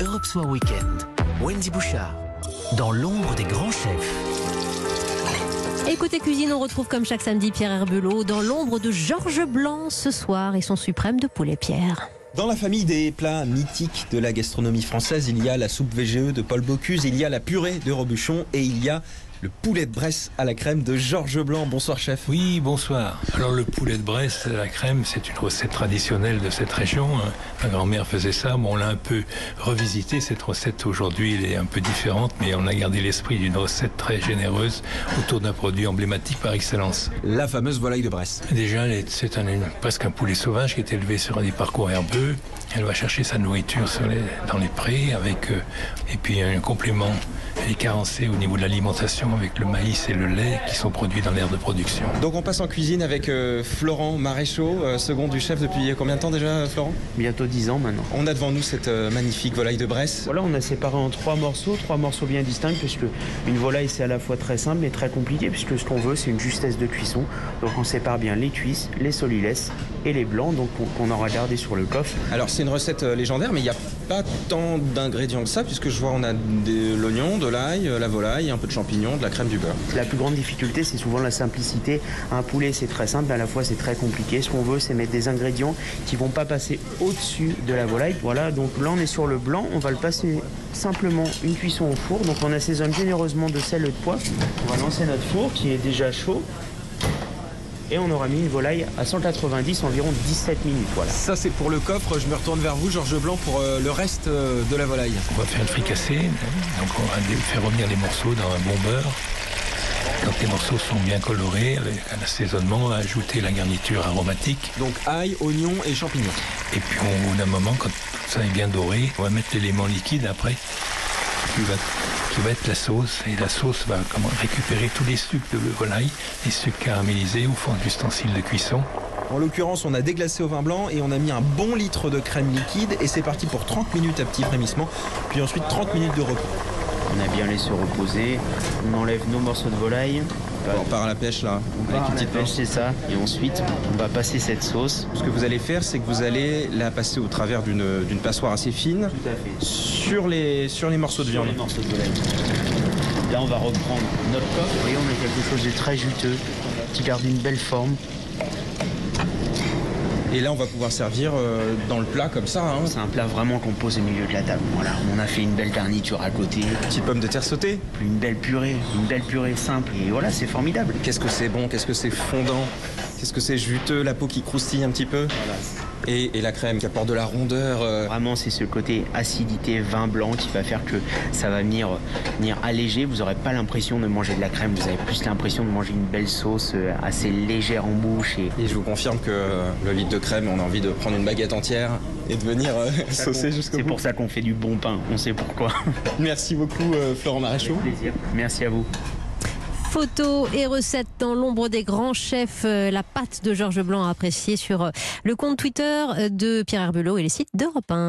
Europe Soir Weekend. Wendy Bouchard, dans l'ombre des grands chefs. Et côté cuisine, on retrouve comme chaque samedi Pierre Herbelot dans l'ombre de Georges Blanc ce soir et son suprême de poulet Pierre. Dans la famille des plats mythiques de la gastronomie française, il y a la soupe VGE de Paul Bocuse, il y a la purée de Robuchon et il y a le poulet de Bresse à la crème de Georges Blanc. Bonsoir chef. Oui, bonsoir. Alors le poulet de Bresse à la crème, c'est une recette traditionnelle de cette région. hein. Ma grand-mère faisait ça, bon, on l'a un peu revisité. Cette recette aujourd'hui, elle est un peu différente, mais on a gardé l'esprit d'une recette très généreuse autour d'un produit emblématique par excellence. La fameuse volaille de Bresse. Déjà, c'est un- presque un poulet sauvage qui est élevé sur des parcours herbeux. Elle va chercher sa nourriture sur les- dans les prés avec euh, et puis un complément. Est carencée au niveau de l'alimentation avec le maïs et le lait qui sont produits dans l'aire de production. Donc on passe en cuisine avec euh, Florent Maréchaux, euh, second du chef depuis combien de temps déjà Florent? Bientôt 10 ans maintenant. On a devant nous cette euh, magnifique volaille de Bresse. Voilà, on a séparé en trois morceaux, trois morceaux bien distincts, puisque une volaille c'est à la fois très simple mais très compliqué, puisque ce qu'on veut c'est une justesse de cuisson. Donc on sépare bien les cuisses, les solilès et les blancs, donc qu'on aura gardé sur le coffre. Alors c'est une recette euh, légendaire mais il n'y a pas tant d'ingrédients que ça puisque je vois on a de l'oignon, de l'ail, euh, la volaille, un peu de champignons, de la crème du beurre. La plus grande difficulté c'est souvent la simplicité. Un poulet c'est très simple, à la fois c'est très compliqué. Ce qu'on veut c'est mettre des ingrédients qui vont pas passer au-dessus de la volaille. Voilà, donc là on est sur le blanc, on va le passer simplement une cuisson au four. Donc on assaisonne généreusement de sel et de poivre. On va lancer notre four qui est déjà chaud. Et on aura mis une volaille à 190 environ 17 minutes. Voilà. Ça c'est pour le coffre, je me retourne vers vous Georges Blanc pour euh, le reste euh, de la volaille. On va faire le fricassé, donc on va faire revenir les morceaux dans un bon beurre. Quand les morceaux sont bien colorés, avec un assaisonnement, on va ajouter la garniture aromatique. Donc ail, oignon et champignons. Et puis au bout d'un moment, quand tout ça est bien doré, on va mettre l'élément liquide après, qui va être la sauce. Et la sauce va comment, récupérer tous les sucres de volaille, les sucres caramélisés au fond de l'ustensile de cuisson. En l'occurrence, on a déglacé au vin blanc et on a mis un bon litre de crème liquide et c'est parti pour 30 minutes à petit frémissement, puis ensuite 30 minutes de repos. On a bien laissé reposer. On enlève nos morceaux de volaille. On part à la pêche là, On avec va une petite pince. c'est ça. Et ensuite, on va passer cette sauce. Ce que vous allez faire, c'est que vous allez la passer au travers d'une passoire assez fine Tout à fait. sur les, sur les morceaux de Sur viande. les morceaux de volaille. Là, on va reprendre notre coffre. Vous voyez, on a quelque chose de très juteux, qui garde une belle forme. Et là, on va pouvoir servir euh, dans le plat comme ça. Hein. C'est un plat vraiment qu'on pose au milieu de la table. Voilà, on a fait une belle garniture à côté, Petite pomme de terre sautée. une belle purée, une belle purée simple. Et voilà, c'est formidable. Qu'est-ce que c'est bon, qu'est-ce que c'est fondant, qu'est-ce que c'est juteux, la peau qui croustille un petit peu. Et, et la crème qui apporte de la rondeur. euh, Vraiment, c'est ce côté acidité vin blanc qui va faire que ça va venir, venir alléger. Vous n'aurez pas l'impression de manger de la crème, vous avez plus l'impression de manger une belle sauce euh, assez légère en bouche. Et Et je vous confirme que le litre de crème, on a envie de prendre une baguette entière et de venir euh, saucer jusqu'au c'est bout. pour ça qu'on fait du bon pain, on sait pourquoi. Merci beaucoup euh, Florent Maréchaux. plaisir. Merci à vous. Photos et recettes dans l'ombre des grands chefs, euh, la pâte de Georges Blanc à apprécier sur euh, le compte Twitter euh, de Pierre Herbelot et les sites d'Europe 1.